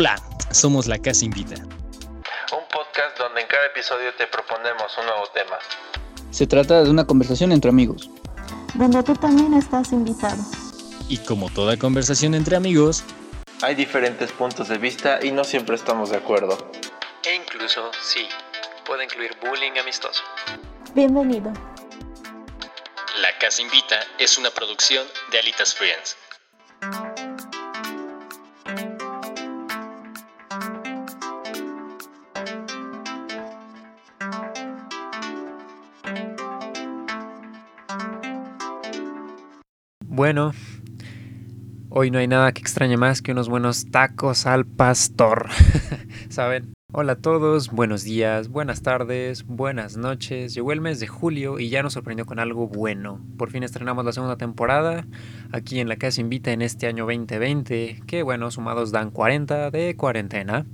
Hola, somos La Casa Invita. Un podcast donde en cada episodio te proponemos un nuevo tema. Se trata de una conversación entre amigos. Donde tú también estás invitado. Y como toda conversación entre amigos, hay diferentes puntos de vista y no siempre estamos de acuerdo. E incluso, sí, puede incluir bullying amistoso. Bienvenido. La Casa Invita es una producción de Alitas Friends. Bueno, hoy no hay nada que extrañe más que unos buenos tacos al pastor. ¿Saben? Hola a todos, buenos días, buenas tardes, buenas noches. Llegó el mes de julio y ya nos sorprendió con algo bueno. Por fin estrenamos la segunda temporada aquí en la Casa Invita en este año 2020, que bueno, sumados dan 40 de cuarentena.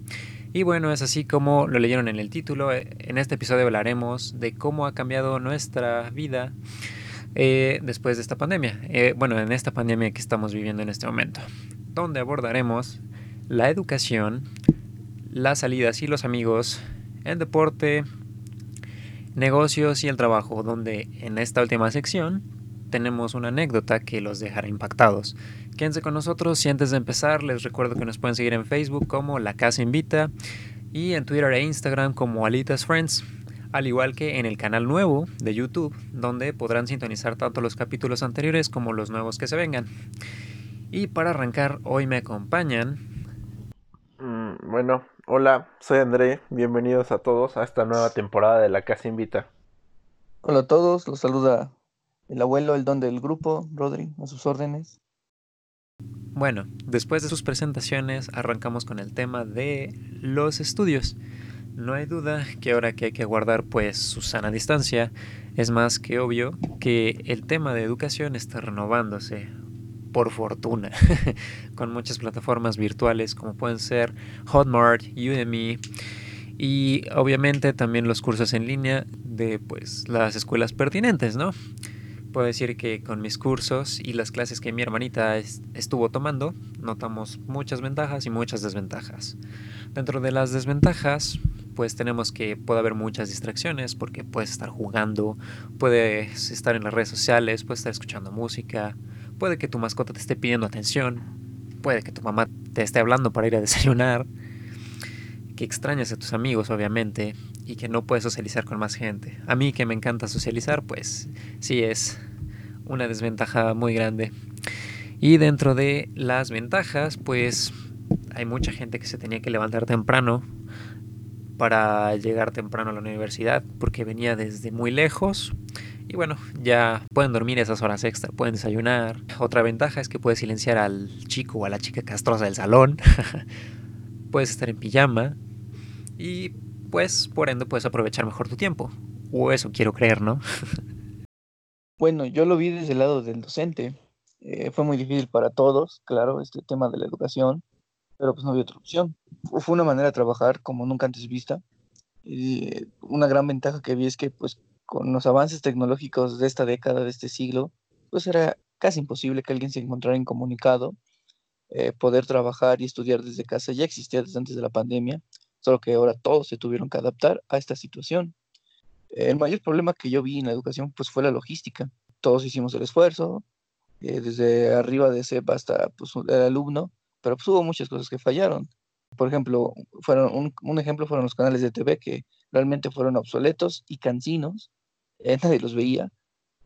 Y bueno, es así como lo leyeron en el título. En este episodio hablaremos de cómo ha cambiado nuestra vida eh, después de esta pandemia. Eh, bueno, en esta pandemia que estamos viviendo en este momento, donde abordaremos la educación, las salidas y los amigos, el deporte, negocios y el trabajo, donde en esta última sección tenemos una anécdota que los dejará impactados. Quédense con nosotros y antes de empezar les recuerdo que nos pueden seguir en Facebook como La Casa Invita y en Twitter e Instagram como Alitas Friends al igual que en el canal nuevo de YouTube, donde podrán sintonizar tanto los capítulos anteriores como los nuevos que se vengan. Y para arrancar, hoy me acompañan. Mm, bueno, hola, soy André, bienvenidos a todos a esta nueva temporada de La Casa Invita. Hola a todos, los saluda el abuelo, el don del grupo, Rodri, a sus órdenes. Bueno, después de sus presentaciones arrancamos con el tema de los estudios. No hay duda que ahora que hay que guardar pues su sana distancia, es más que obvio que el tema de educación está renovándose, por fortuna, con muchas plataformas virtuales como pueden ser Hotmart, Udemy y obviamente también los cursos en línea de pues las escuelas pertinentes, ¿no? Puedo decir que con mis cursos y las clases que mi hermanita estuvo tomando, notamos muchas ventajas y muchas desventajas. Dentro de las desventajas, pues tenemos que puede haber muchas distracciones porque puedes estar jugando, puedes estar en las redes sociales, puedes estar escuchando música, puede que tu mascota te esté pidiendo atención, puede que tu mamá te esté hablando para ir a desayunar, que extrañas a tus amigos obviamente y que no puedes socializar con más gente. A mí que me encanta socializar, pues sí es una desventaja muy grande. Y dentro de las ventajas, pues hay mucha gente que se tenía que levantar temprano para llegar temprano a la universidad porque venía desde muy lejos. Y bueno, ya pueden dormir esas horas extra, pueden desayunar. Otra ventaja es que puedes silenciar al chico o a la chica castrosa del salón. puedes estar en pijama. Y pues, por ende, puedes aprovechar mejor tu tiempo. O eso quiero creer, ¿no? bueno, yo lo vi desde el lado del docente. Eh, fue muy difícil para todos, claro, este tema de la educación pero pues no había otra opción. Fue una manera de trabajar como nunca antes vista. Y una gran ventaja que vi es que pues con los avances tecnológicos de esta década, de este siglo, pues era casi imposible que alguien se encontrara incomunicado, eh, poder trabajar y estudiar desde casa ya existía desde antes de la pandemia, solo que ahora todos se tuvieron que adaptar a esta situación. El mayor problema que yo vi en la educación pues fue la logística. Todos hicimos el esfuerzo, eh, desde arriba de ese hasta pues, el alumno, pero pues, hubo muchas cosas que fallaron. Por ejemplo, fueron un, ejemplo fueron los canales de TV que realmente fueron obsoletos y cansinos, eh, nadie los veía.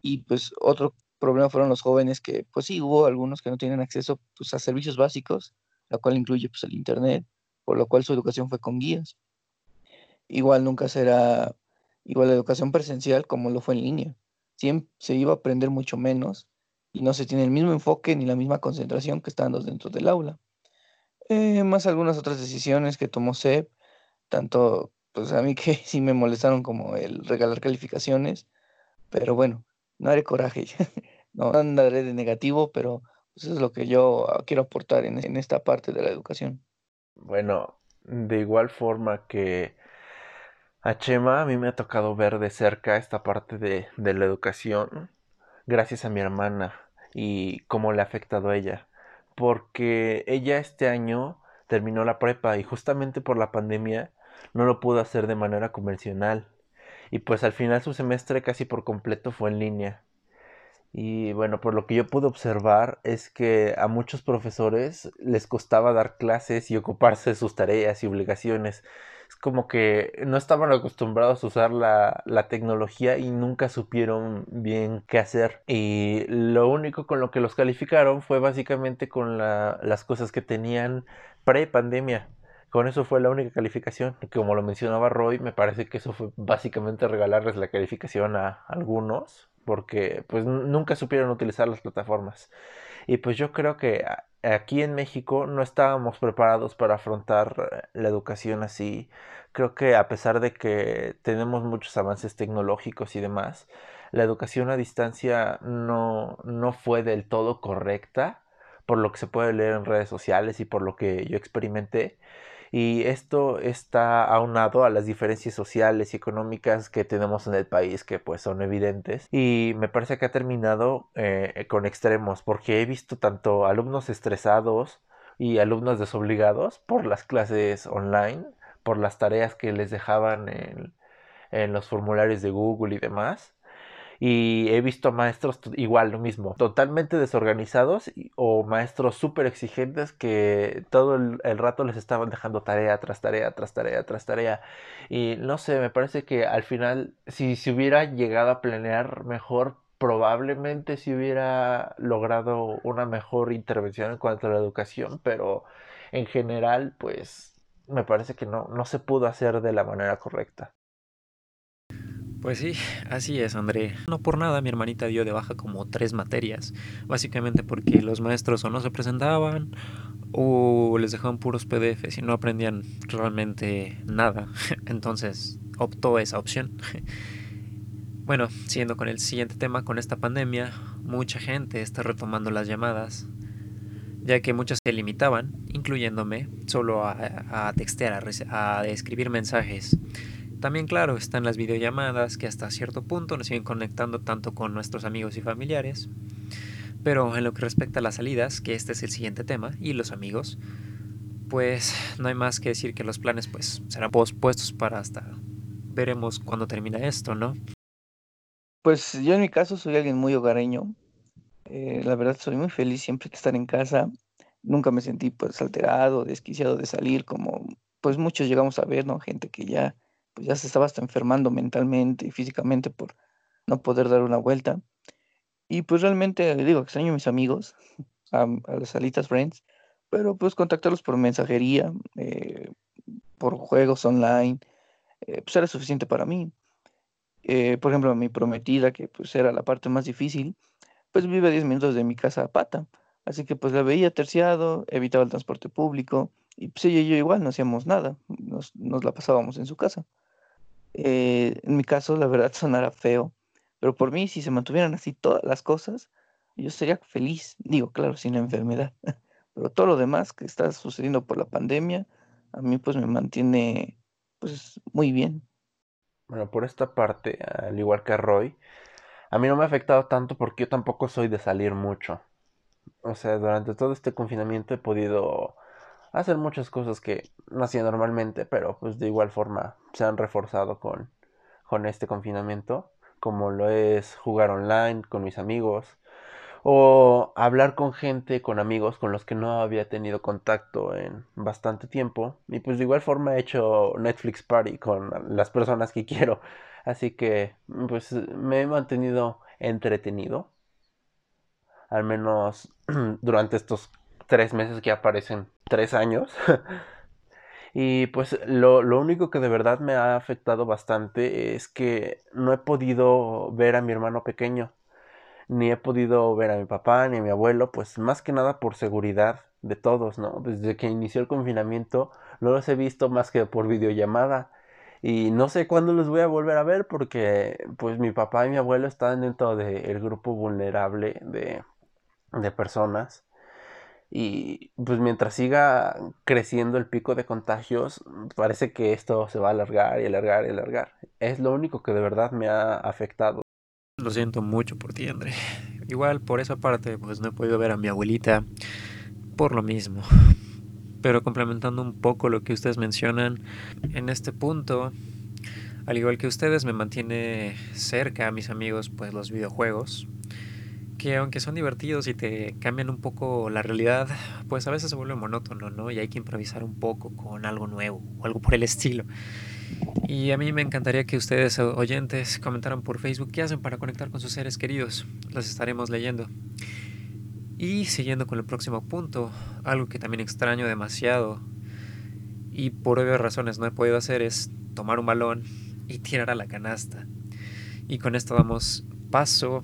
Y pues otro problema fueron los jóvenes que, pues sí, hubo algunos que no tienen acceso pues, a servicios básicos, la cual incluye pues, el Internet, por lo cual su educación fue con guías. Igual nunca será igual la educación presencial como lo fue en línea. Siempre se iba a aprender mucho menos y no se tiene el mismo enfoque ni la misma concentración que estando dentro del aula. Eh, más algunas otras decisiones que tomó SEP, tanto pues a mí que sí me molestaron como el regalar calificaciones, pero bueno, no haré coraje, no andaré de negativo, pero pues, eso es lo que yo quiero aportar en, en esta parte de la educación. Bueno, de igual forma que a Chema, a mí me ha tocado ver de cerca esta parte de, de la educación, gracias a mi hermana y cómo le ha afectado a ella porque ella este año terminó la prepa y justamente por la pandemia no lo pudo hacer de manera convencional. Y pues al final su semestre casi por completo fue en línea. Y bueno, por lo que yo pude observar es que a muchos profesores les costaba dar clases y ocuparse de sus tareas y obligaciones. Como que no estaban acostumbrados a usar la, la tecnología y nunca supieron bien qué hacer. Y lo único con lo que los calificaron fue básicamente con la, las cosas que tenían pre-pandemia. Con eso fue la única calificación. Como lo mencionaba Roy, me parece que eso fue básicamente regalarles la calificación a algunos porque pues nunca supieron utilizar las plataformas. Y pues yo creo que aquí en México no estábamos preparados para afrontar la educación así. Creo que a pesar de que tenemos muchos avances tecnológicos y demás, la educación a distancia no, no fue del todo correcta, por lo que se puede leer en redes sociales y por lo que yo experimenté y esto está aunado a las diferencias sociales y económicas que tenemos en el país que pues son evidentes y me parece que ha terminado eh, con extremos porque he visto tanto alumnos estresados y alumnos desobligados por las clases online, por las tareas que les dejaban en, en los formularios de Google y demás y he visto maestros igual lo mismo, totalmente desorganizados o maestros súper exigentes que todo el, rato les estaban dejando tarea tras tarea, tras tarea, tras tarea. Y no sé, me parece que al final, si se hubiera llegado a planear mejor, probablemente se hubiera logrado una mejor intervención en cuanto a la educación, pero en general, pues me parece que no, no se pudo hacer de la manera correcta. Pues sí, así es, André. No por nada mi hermanita dio de baja como tres materias, básicamente porque los maestros o no se presentaban o les dejaban puros PDFs y no aprendían realmente nada. Entonces optó esa opción. Bueno, siguiendo con el siguiente tema, con esta pandemia, mucha gente está retomando las llamadas, ya que muchas se limitaban, incluyéndome, solo a, a textear, a, a escribir mensajes también, claro, están las videollamadas que hasta cierto punto nos siguen conectando tanto con nuestros amigos y familiares. Pero en lo que respecta a las salidas, que este es el siguiente tema, y los amigos, pues no hay más que decir que los planes pues serán pospuestos para hasta veremos cuándo termina esto, ¿no? Pues yo en mi caso soy alguien muy hogareño. Eh, la verdad soy muy feliz siempre que estar en casa. Nunca me sentí pues alterado, desquiciado de salir como pues muchos llegamos a ver, ¿no? Gente que ya pues ya se estaba hasta enfermando mentalmente y físicamente por no poder dar una vuelta. Y pues realmente, digo, extraño a mis amigos, a, las alitas friends, pero pues contactarlos por mensajería, eh, por juegos online, eh, pues era suficiente para mí. Eh, por ejemplo, mi prometida, que pues era la parte más difícil, pues vive a 10 minutos de mi casa a pata. Así que pues la veía terciado, evitaba el transporte público, y pues ella y yo igual no hacíamos nada, nos, nos la pasábamos en su casa. Eh, en mi caso, la verdad sonará feo, pero por mí, si se mantuvieran así todas las cosas, yo sería feliz. Digo, claro, sin la enfermedad. Pero todo lo demás que está sucediendo por la pandemia, a mí pues me mantiene pues muy bien. Bueno, por esta parte, al igual que a Roy, a mí no me ha afectado tanto porque yo tampoco soy de salir mucho. O sea, durante todo este confinamiento he podido hacer muchas cosas que no hacía normalmente, pero pues de igual forma se han reforzado con, con este confinamiento, como lo es jugar online con mis amigos o hablar con gente, con amigos con los que no había tenido contacto en bastante tiempo y pues de igual forma he hecho Netflix Party con las personas que quiero, así que pues me he mantenido entretenido al menos durante estos tres meses que aparecen tres años. y pues lo, lo, único que de verdad me ha afectado bastante es que no he podido ver a mi hermano pequeño. Ni he podido ver a mi papá ni a mi abuelo, pues más que nada por seguridad de todos, ¿no? Desde que inició el confinamiento no los he visto más que por videollamada. Y no sé cuándo los voy a volver a ver porque pues mi papá y mi abuelo están dentro del grupo vulnerable de, de personas y pues mientras siga creciendo el pico de contagios, parece que esto se va a alargar y alargar y alargar. Es lo único que de verdad me ha afectado. Lo siento mucho por ti, André. Igual por esa parte, pues no he podido ver a mi abuelita por lo mismo. pero complementando un poco lo que ustedes mencionan, en este punto, al igual que ustedes, me mantiene cerca a mis amigos, pues los videojuegos, que aunque son divertidos y te cambian un poco la realidad, pues a veces se vuelve monótono, ¿no? Y hay que improvisar un poco con algo nuevo o algo por el estilo. Y a mí me encantaría que ustedes, oyentes, comentaran por Facebook qué hacen para conectar con sus seres queridos. Los estaremos leyendo. Y siguiendo con el próximo punto, algo que también extraño demasiado y por obvias razones no he podido hacer es tomar un balón y tirar a la canasta. Y con esto damos paso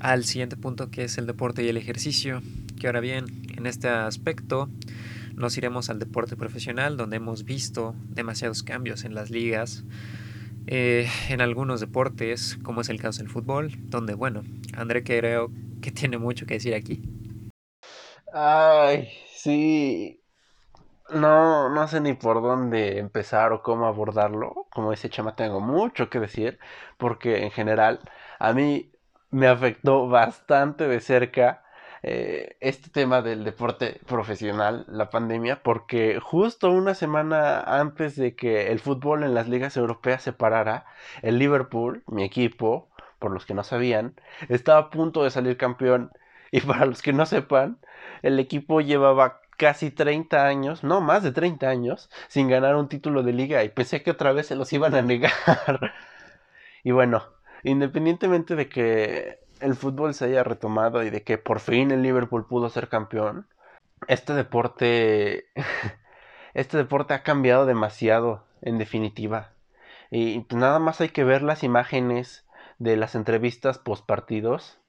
al siguiente punto que es el deporte y el ejercicio, que ahora bien, en este aspecto nos iremos al deporte profesional donde hemos visto demasiados cambios en las ligas, eh, en algunos deportes, como es el caso del fútbol, donde bueno, André creo que tiene mucho que decir aquí. Ay, sí. No, no sé ni por dónde empezar o cómo abordarlo. Como dice Chama, tengo mucho que decir. Porque en general a mí me afectó bastante de cerca eh, este tema del deporte profesional, la pandemia, porque justo una semana antes de que el fútbol en las ligas europeas se parara, el Liverpool, mi equipo, por los que no sabían, estaba a punto de salir campeón. Y para los que no sepan, el equipo llevaba casi 30 años, no más de 30 años, sin ganar un título de liga y pensé que otra vez se los iban a negar. y bueno, independientemente de que el fútbol se haya retomado y de que por fin el Liverpool pudo ser campeón, este deporte este deporte ha cambiado demasiado en definitiva. Y pues nada más hay que ver las imágenes de las entrevistas post partidos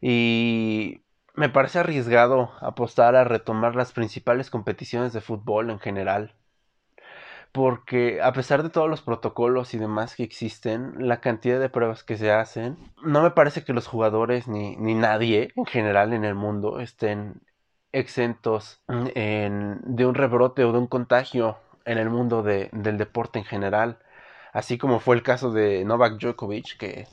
y me parece arriesgado apostar a retomar las principales competiciones de fútbol en general. Porque a pesar de todos los protocolos y demás que existen, la cantidad de pruebas que se hacen, no me parece que los jugadores ni, ni nadie en general en el mundo estén exentos en, de un rebrote o de un contagio en el mundo de, del deporte en general. Así como fue el caso de Novak Djokovic, que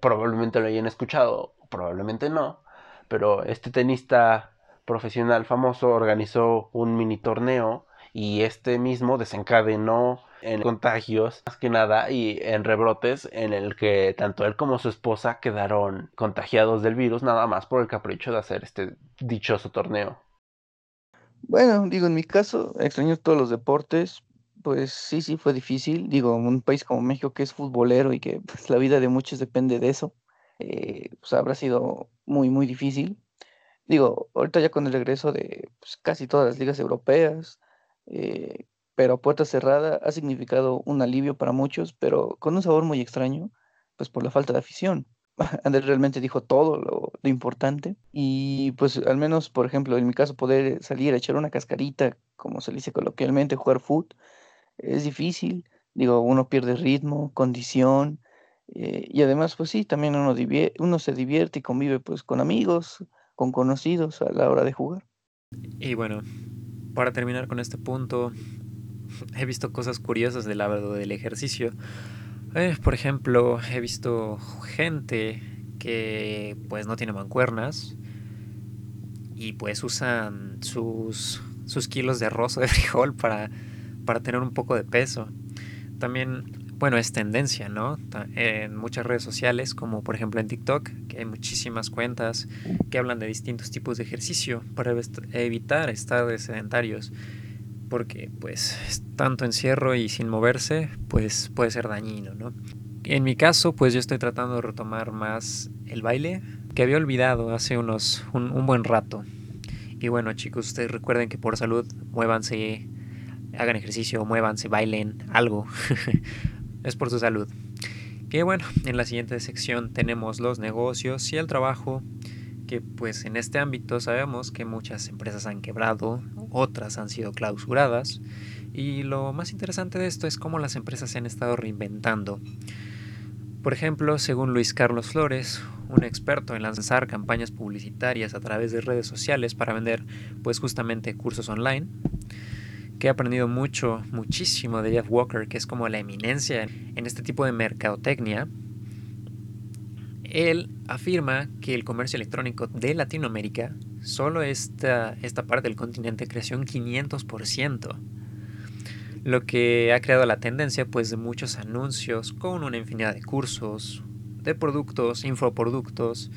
probablemente lo hayan escuchado, probablemente no, pero este tenista profesional famoso organizó un mini torneo y este mismo desencadenó en contagios más que nada y en rebrotes en el que tanto él como su esposa quedaron contagiados del virus nada más por el capricho de hacer este dichoso torneo. Bueno, digo, en mi caso, extraño todos los deportes, pues sí, sí fue difícil. Digo, un país como México que es futbolero y que pues, la vida de muchos depende de eso. Eh, pues habrá sido muy, muy difícil. Digo, ahorita ya con el regreso de pues, casi todas las ligas europeas, eh, pero a puerta cerrada ha significado un alivio para muchos, pero con un sabor muy extraño, pues por la falta de afición. Andrés realmente dijo todo lo, lo, importante y pues al menos, por ejemplo, en mi caso, poder salir a echar una cascarita, como se dice coloquialmente, jugar foot, es difícil. Digo, uno pierde ritmo, condición, eh, y además, pues sí, también uno, uno se divierte y convive pues con amigos, con conocidos a la hora de jugar. Y bueno, para terminar con este punto, he visto cosas curiosas del lado del ejercicio. Eh, por ejemplo, he visto gente que pues no tiene mancuernas y pues usan sus, kilos de arroz o de frijol para, para tener un poco de peso. También bueno, es tendencia, ¿no? En muchas redes sociales, como por ejemplo en TikTok, que hay muchísimas cuentas que hablan de distintos tipos de ejercicio para evitar estar sedentarios, porque pues tanto encierro y sin moverse, pues puede ser dañino, ¿no? En mi caso, pues yo estoy tratando de retomar más el baile, que había olvidado hace unos un, un buen rato. Y bueno, chicos, ustedes recuerden que por salud muévanse, hagan ejercicio, muévanse, bailen, algo. es por su salud. Que bueno, en la siguiente sección tenemos los negocios y el trabajo, que pues en este ámbito sabemos que muchas empresas han quebrado, otras han sido clausuradas, y lo más interesante de esto es cómo las empresas se han estado reinventando. Por ejemplo, según Luis Carlos Flores, un experto en lanzar campañas publicitarias a través de redes sociales para vender pues justamente cursos online, que he aprendido mucho, muchísimo de Jeff Walker, que es como la eminencia en este tipo de mercadotecnia, él afirma que el comercio electrónico de Latinoamérica solo esta, esta parte del continente creció un 500%, lo que ha creado la tendencia pues de muchos anuncios con una infinidad de cursos, de productos, infoproductos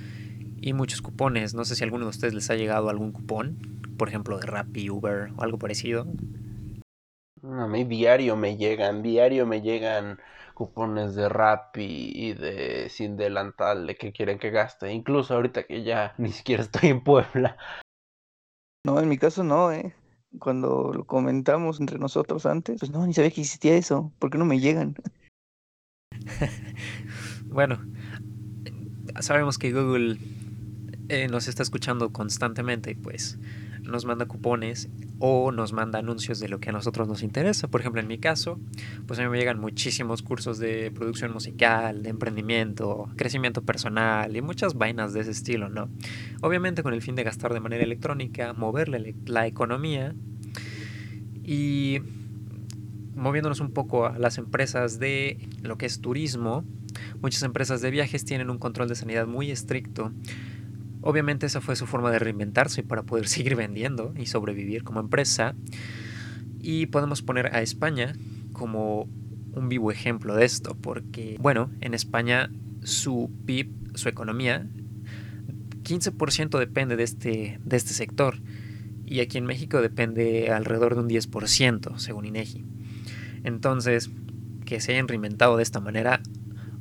y muchos cupones. No sé si alguno de ustedes les ha llegado algún cupón, por ejemplo de Rappi, Uber o algo parecido. A mí diario me llegan, diario me llegan cupones de Rappi y de sin delantal de que quieren que gaste. Incluso ahorita que ya ni siquiera estoy en Puebla. No, en mi caso no, ¿eh? Cuando lo comentamos entre nosotros antes, pues no, ni sabía que existía eso. ¿Por qué no me llegan? bueno, sabemos que Google eh, nos está escuchando constantemente y pues nos manda cupones o nos manda anuncios de lo que a nosotros nos interesa. Por ejemplo, en mi caso, pues a mí me llegan muchísimos cursos de producción musical, de emprendimiento, crecimiento personal y muchas vainas de ese estilo, ¿no? Obviamente con el fin de gastar de manera electrónica, moverle la economía y moviéndonos un poco a las empresas de lo que es turismo, muchas empresas de viajes tienen un control de sanidad muy estricto Obviamente esa fue su forma de reinventarse para poder seguir vendiendo y sobrevivir como empresa. Y podemos poner a España como un vivo ejemplo de esto, porque, bueno, en España su PIB, su economía, 15% depende de este, de este sector. Y aquí en México depende alrededor de un 10%, según INEGI. Entonces, que se hayan reinventado de esta manera,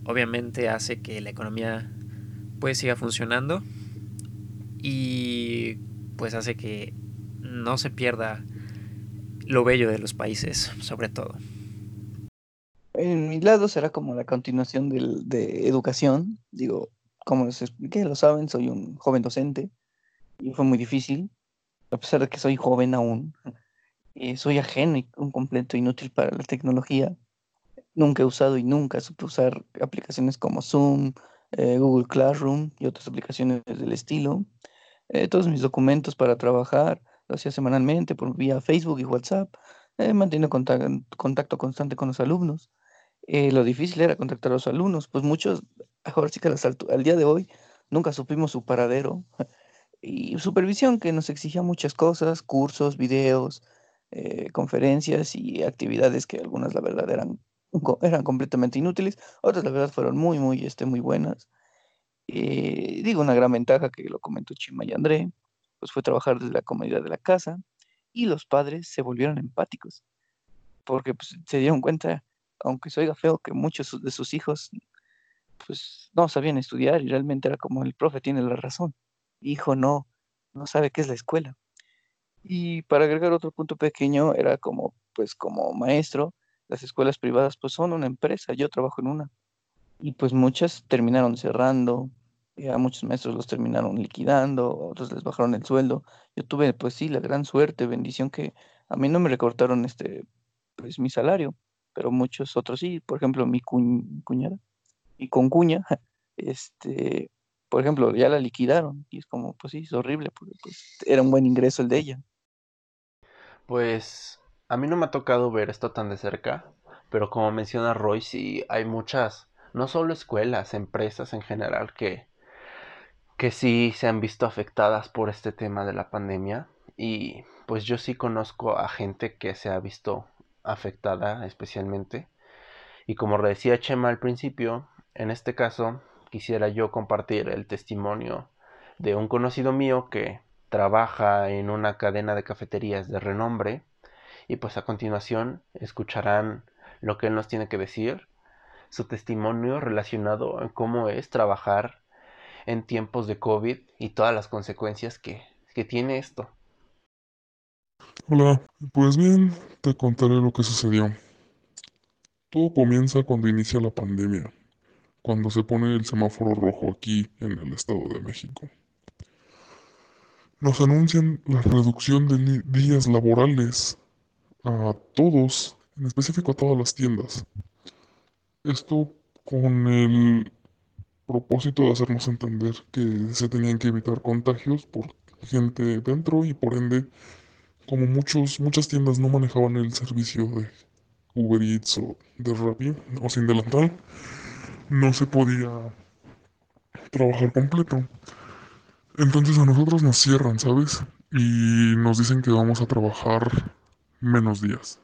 obviamente hace que la economía pues siga funcionando y pues hace que no se pierda lo bello de los países, sobre todo. En mi lado será como la continuación del, de educación. Digo, como les expliqué, lo saben, soy un joven docente y fue muy difícil, a pesar de que soy joven aún. Eh, soy ajeno y un completo inútil para la tecnología. Nunca he usado y nunca supe usar aplicaciones como Zoom, eh, Google Classroom y otras aplicaciones del estilo. Eh, todos mis documentos para trabajar, lo hacía semanalmente por vía Facebook y WhatsApp, eh, manteniendo contacto, constante con los alumnos. Eh, lo difícil era contactar a los alumnos, pues muchos, ahora sí que al, día de hoy, nunca supimos su paradero. Y supervisión que nos exigía muchas cosas, cursos, videos, conferencias y actividades que algunas la verdad eran, eran completamente inútiles, otras la verdad fueron muy, muy, este, muy buenas. Eh, digo, una gran ventaja que lo comentó Chima y André, pues fue trabajar desde la comodidad de la casa y los padres se volvieron empáticos, porque pues, se dieron cuenta, aunque se oiga feo, que muchos de sus hijos pues no sabían estudiar y realmente era como el profe tiene la razón, hijo no, no sabe qué es la escuela. Y para agregar otro punto pequeño, era como, pues como maestro, las escuelas privadas pues son una empresa, yo trabajo en una y pues muchas terminaron cerrando, a muchos maestros los terminaron liquidando, otros les bajaron el sueldo. Yo tuve, pues sí, la gran suerte, bendición que a mí no me recortaron este, pues mi salario, pero muchos otros sí, por ejemplo, mi cuñada, mi concuña, este, por ejemplo, ya la liquidaron y es como, pues sí, es horrible, porque pues, era un buen ingreso el de ella. Pues a mí no me ha tocado ver esto tan de cerca, pero como menciona Roy, sí hay muchas no solo escuelas, empresas en general que, que sí se han visto afectadas por este tema de la pandemia y pues yo sí conozco a gente que se ha visto afectada especialmente. Y como decía Chema al principio, en este caso quisiera yo compartir el testimonio de un conocido mío que trabaja en una cadena de cafeterías de renombre y pues a continuación escucharán lo que él nos tiene que decir su testimonio relacionado a cómo es trabajar en tiempos de COVID y todas las consecuencias que, que tiene esto. Hola, pues bien, te contaré lo que sucedió. Todo comienza cuando inicia la pandemia, cuando se pone el semáforo rojo aquí en el Estado de México. Nos anuncian la reducción de días laborales a todos, en específico a todas las tiendas. Esto con el propósito de hacernos entender que se tenían que evitar contagios por gente dentro y por ende, como muchos, muchas tiendas no manejaban el servicio de Uber Eats o de Rappi o sin delantal, no se podía trabajar completo. Entonces a nosotros nos cierran, ¿sabes? Y nos dicen que vamos a trabajar menos días.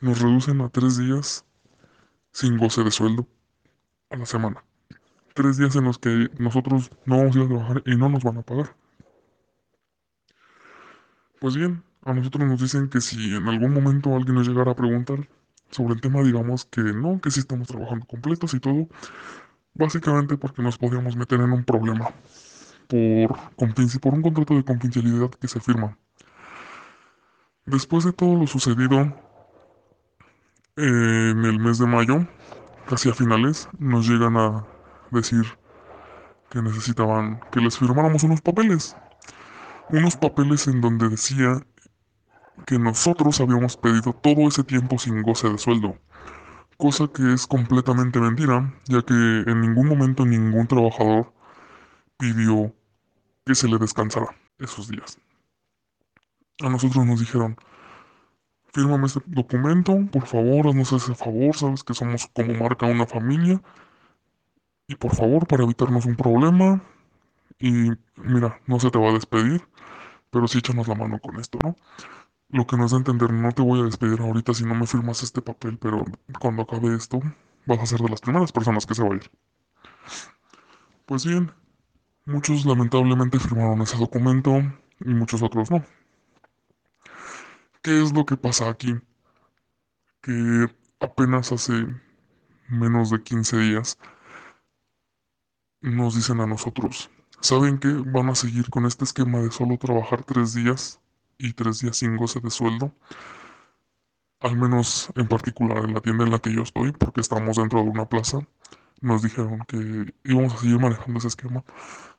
Nos reducen a tres días sin goce de sueldo a la semana. Tres días en los que nosotros no vamos a ir a trabajar y no nos van a pagar. Pues bien, a nosotros nos dicen que si en algún momento alguien nos llegara a preguntar sobre el tema, digamos que no, que sí estamos trabajando completos y todo, básicamente porque nos podíamos meter en un problema por, por un contrato de confidencialidad que se firma. Después de todo lo sucedido en el mes de mayo, casi a finales, nos llegan a decir que necesitaban que les firmáramos unos papeles. Unos papeles en donde decía que nosotros habíamos pedido todo ese tiempo sin goce de sueldo. Cosa que es completamente mentira, ya que en ningún momento ningún trabajador pidió que se le descansara esos días. A nosotros nos dijeron, fírmame este documento, por favor, haznos ese favor, sabes que somos como marca una familia. Y por favor, para evitarnos un problema, y mira, no se te va a despedir, pero sí échanos la mano con esto, ¿no? Lo que nos da a entender, no te voy a despedir ahorita si no me firmas este papel, pero cuando acabe esto, vas a ser de las primeras personas que se va a ir. Pues bien, muchos lamentablemente firmaron ese documento y muchos otros no. ¿Qué es lo que pasa aquí? Que apenas hace menos de 15 días nos dicen a nosotros, ¿saben que van a seguir con este esquema de solo trabajar tres días y tres días sin goce de sueldo? Al menos en particular en la tienda en la que yo estoy, porque estamos dentro de una plaza, nos dijeron que íbamos a seguir manejando ese esquema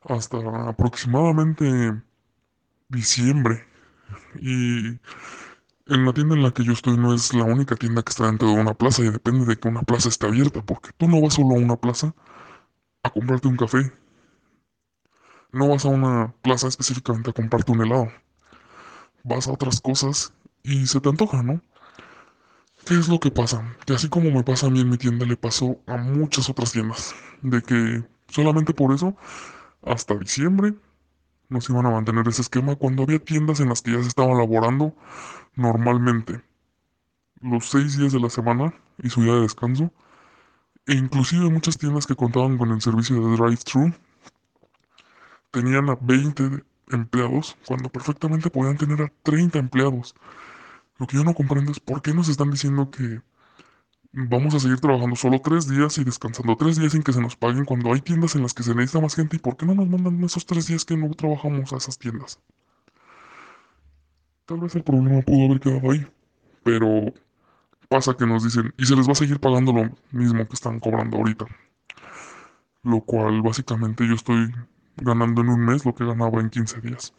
hasta aproximadamente diciembre. Y en la tienda en la que yo estoy no es la única tienda que está dentro de una plaza y depende de que una plaza esté abierta, porque tú no vas solo a una plaza a comprarte un café. No vas a una plaza específicamente a comprarte un helado. Vas a otras cosas y se te antoja, ¿no? ¿Qué es lo que pasa? Que así como me pasa a mí en mi tienda, le pasó a muchas otras tiendas. De que solamente por eso, hasta diciembre, nos iban a mantener ese esquema cuando había tiendas en las que ya se estaban laborando normalmente. Los seis días de la semana y su día de descanso. E inclusive muchas tiendas que contaban con el servicio de drive-thru tenían a 20 empleados cuando perfectamente podían tener a 30 empleados. Lo que yo no comprendo es por qué nos están diciendo que vamos a seguir trabajando solo tres días y descansando tres días sin que se nos paguen cuando hay tiendas en las que se necesita más gente y por qué no nos mandan esos tres días que no trabajamos a esas tiendas. Tal vez el problema pudo haber quedado ahí, pero pasa que nos dicen, y se les va a seguir pagando lo mismo que están cobrando ahorita. Lo cual básicamente yo estoy ganando en un mes lo que ganaba en 15 días.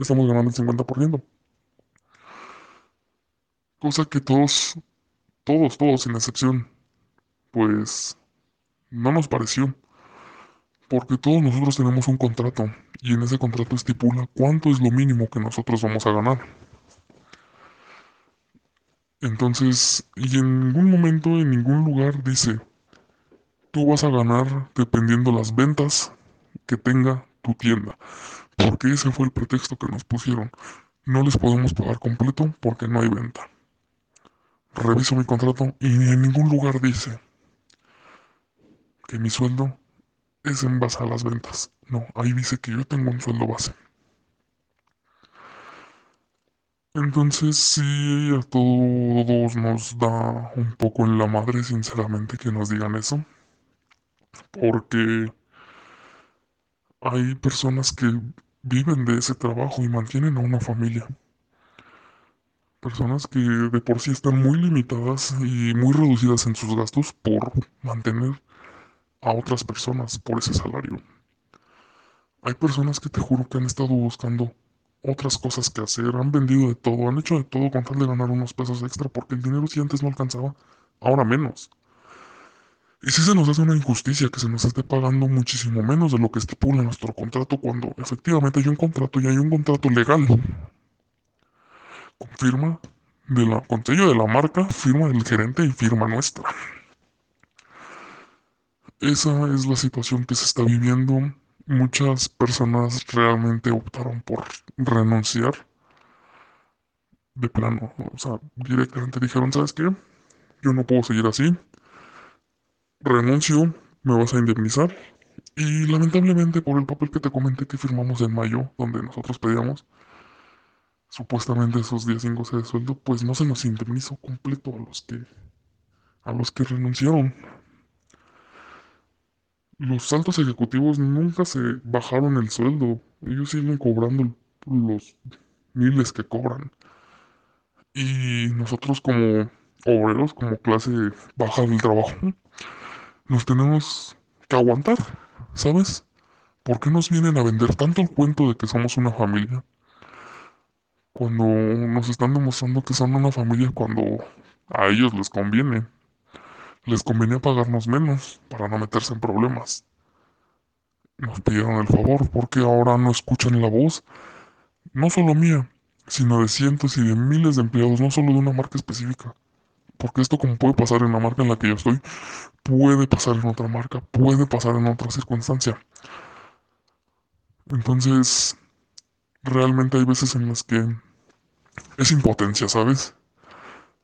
Estamos ganando el 50%. Cosa que todos, todos, todos sin excepción, pues no nos pareció. Porque todos nosotros tenemos un contrato y en ese contrato estipula cuánto es lo mínimo que nosotros vamos a ganar. Entonces, y en ningún momento, en ningún lugar dice, tú vas a ganar dependiendo las ventas que tenga tu tienda. Porque ese fue el pretexto que nos pusieron. No les podemos pagar completo porque no hay venta. Reviso mi contrato y en ningún lugar dice que mi sueldo es en base a las ventas. No, ahí dice que yo tengo un sueldo base. Entonces sí, a todos nos da un poco en la madre, sinceramente, que nos digan eso. Porque hay personas que viven de ese trabajo y mantienen a una familia. Personas que de por sí están muy limitadas y muy reducidas en sus gastos por mantener a otras personas por ese salario. Hay personas que te juro que han estado buscando otras cosas que hacer, han vendido de todo, han hecho de todo con tal de ganar unos pesos extra porque el dinero si antes no alcanzaba, ahora menos. Y si se nos hace una injusticia que se nos esté pagando muchísimo menos de lo que estipula nuestro contrato cuando efectivamente hay un contrato y hay un contrato legal. Con firma de la, con sello de la marca, firma del gerente y firma nuestra. Esa es la situación que se está viviendo muchas personas realmente optaron por renunciar de plano. O sea, directamente dijeron, ¿sabes qué? Yo no puedo seguir así. Renuncio, me vas a indemnizar. Y lamentablemente por el papel que te comenté que firmamos en mayo, donde nosotros pedíamos supuestamente esos días sin goce de sueldo, pues no se nos indemnizó completo a los que a los que renunciaron. Los altos ejecutivos nunca se bajaron el sueldo. Ellos siguen cobrando los miles que cobran. Y nosotros como obreros, como clase baja del trabajo, nos tenemos que aguantar, ¿sabes? ¿Por qué nos vienen a vender tanto el cuento de que somos una familia? Cuando nos están demostrando que son una familia cuando a ellos les conviene. Les convenía pagarnos menos para no meterse en problemas. Nos pidieron el favor porque ahora no escuchan la voz, no solo mía, sino de cientos y de miles de empleados, no solo de una marca específica. Porque esto como puede pasar en la marca en la que yo estoy, puede pasar en otra marca, puede pasar en otra circunstancia. Entonces, realmente hay veces en las que es impotencia, ¿sabes?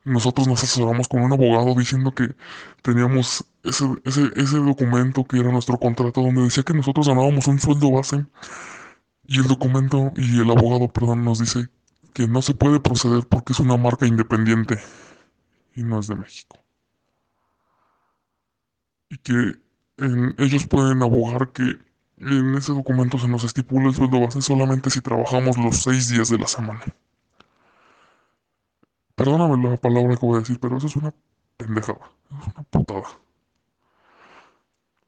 Nosotros nos asesoramos con un abogado diciendo que teníamos ese, ese, ese documento que era nuestro contrato donde decía que nosotros ganábamos un sueldo base y el documento y el abogado, perdón, nos dice que no se puede proceder porque es una marca independiente y no es de México. Y que ellos pueden abogar que en ese documento se nos estipula el sueldo base solamente si trabajamos los seis días de la semana. Perdóname la palabra que voy a decir, pero eso es una pendejada. Es una putada.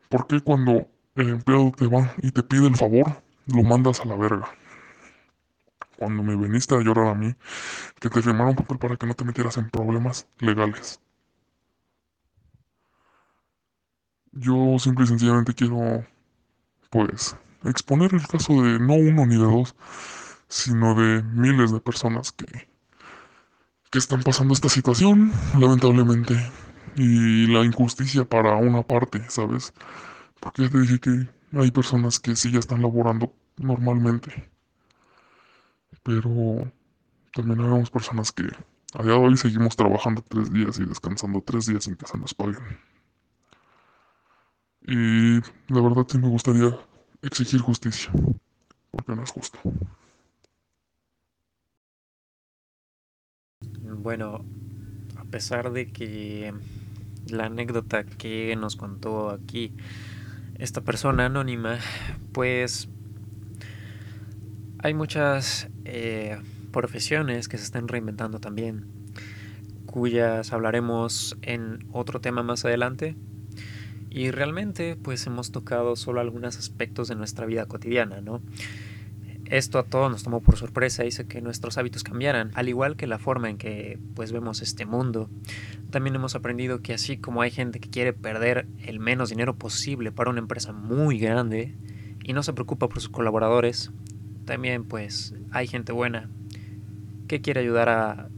¿Por qué cuando el empleado te va y te pide el favor, lo mandas a la verga? Cuando me viniste a llorar a mí, que te firmaron papel para que no te metieras en problemas legales. Yo simple y sencillamente quiero, pues, exponer el caso de no uno ni de dos, sino de miles de personas que que están pasando esta situación, lamentablemente. Y la injusticia para una parte, ¿sabes? Porque ya te dije que hay personas que sí ya están laborando normalmente. Pero también hay personas que a día de hoy seguimos trabajando tres días y descansando tres días sin que se nos paguen. Y la verdad sí me gustaría exigir justicia, porque no es justo. Bueno, a pesar de que la anécdota que nos contó aquí esta persona anónima, pues hay muchas eh, profesiones que se están reinventando también, cuyas hablaremos en otro tema más adelante. Y realmente pues hemos tocado solo algunos aspectos de nuestra vida cotidiana, ¿no? Esto a todos nos tomó por sorpresa, y hizo que nuestros hábitos cambiaran, al igual que la forma en que pues vemos este mundo. También hemos aprendido que así como hay gente que quiere perder el menos dinero posible para una empresa muy grande y no se preocupa por sus colaboradores, también pues hay gente buena que quiere ayudar a,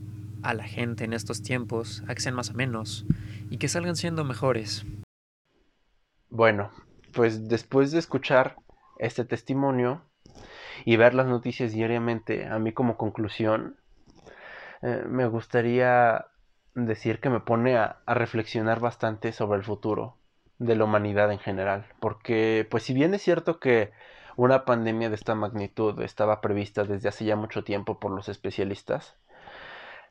a la gente en estos tiempos a que sean más o menos y que salgan siendo mejores. Bueno, pues después de escuchar este testimonio, y ver las noticias diariamente, a mí como conclusión, eh, me gustaría decir que me pone a, reflexionar bastante sobre el futuro de la humanidad en general. Porque, pues si bien es cierto que una pandemia de esta magnitud estaba prevista desde hace ya mucho tiempo por los especialistas,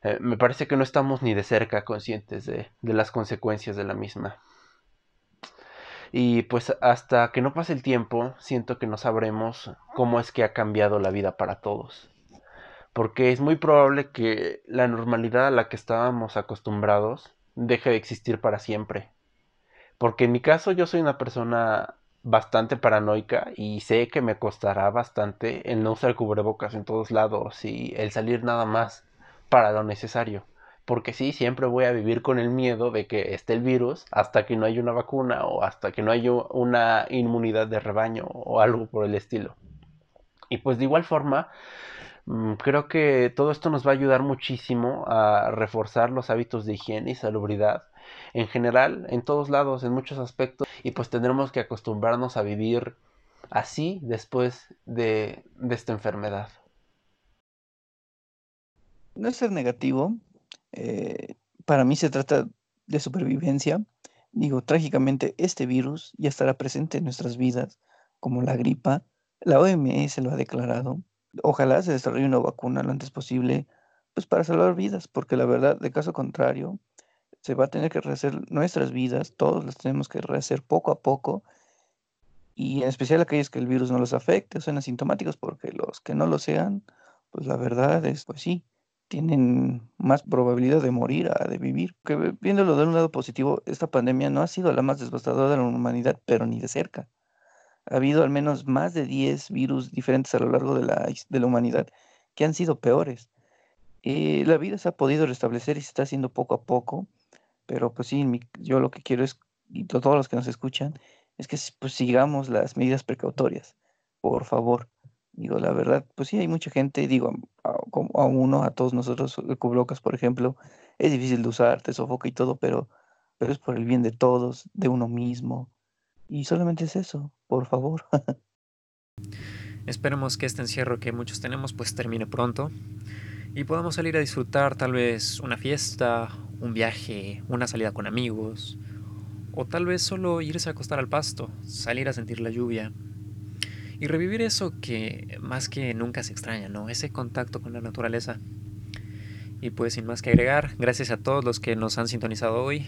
eh, me parece que no estamos ni de cerca conscientes de las consecuencias de la misma. Y pues hasta que no pase el tiempo, siento que no sabremos cómo es que ha cambiado la vida para todos. Porque es muy probable que la normalidad a la que estábamos acostumbrados deje de existir para siempre. Porque en mi caso yo soy una persona bastante paranoica y sé que me costará bastante el no usar cubrebocas en todos lados y el salir nada más para lo necesario porque sí, siempre voy a vivir con el miedo de que esté el virus hasta que no haya una vacuna o hasta que no haya una inmunidad de rebaño o algo por el estilo. Y pues de igual forma, mm, creo que todo esto nos va a ayudar muchísimo a reforzar los hábitos de higiene y salubridad en general, en todos lados, en muchos aspectos, y pues tendremos que acostumbrarnos a vivir así después de, de esta enfermedad. No es ser negativo, eh, para mí se trata de supervivencia. Digo, trágicamente este virus ya estará presente en nuestras vidas, como la gripa. La OMS lo ha declarado. Ojalá se desarrolle una vacuna lo antes posible, pues para salvar vidas, porque la verdad, de caso contrario, se va a tener que rehacer nuestras vidas, todos las tenemos que rehacer poco a poco, y en especial aquellos que el virus no los afecte, son asintomáticos, porque los que no lo sean, pues la verdad es, pues sí, tienen más probabilidad de morir a de vivir. Que viéndolo de un lado positivo, esta pandemia no ha sido la más devastadora de la humanidad, pero ni de cerca. Ha habido al menos más de 10 virus diferentes a lo largo de la, de la humanidad que han sido peores. Eh, la vida se ha podido restablecer y se está haciendo poco a poco, pero pues sí, yo lo que quiero es, y todos los que nos escuchan, es que pues sigamos las medidas precautorias, por favor. Digo, la verdad, pues sí, hay mucha gente, digo, a, a uno, a todos nosotros, el cubrocas, por ejemplo, es difícil de usar, te sofoca y todo, pero, pero es por el bien de todos, de uno mismo. Y solamente es eso, por favor. Esperemos que este encierro que muchos tenemos pues termine pronto y podamos salir a disfrutar tal vez una fiesta, un viaje, una salida con amigos o tal vez solo irse a acostar al pasto, salir a sentir la lluvia, y revivir eso que más que nunca se extraña, ¿no? Ese contacto con la naturaleza. Y pues sin más que agregar, gracias a todos los que nos han sintonizado hoy.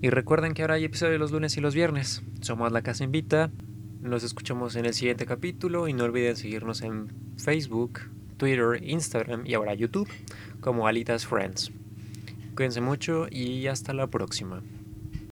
Y recuerden que ahora hay episodios los lunes y los viernes. Somos La Casa Invita. Nos escuchamos en el siguiente capítulo y no olviden seguirnos en Facebook, Twitter, Instagram y ahora YouTube como Alitas Friends. Cuídense mucho y hasta la próxima.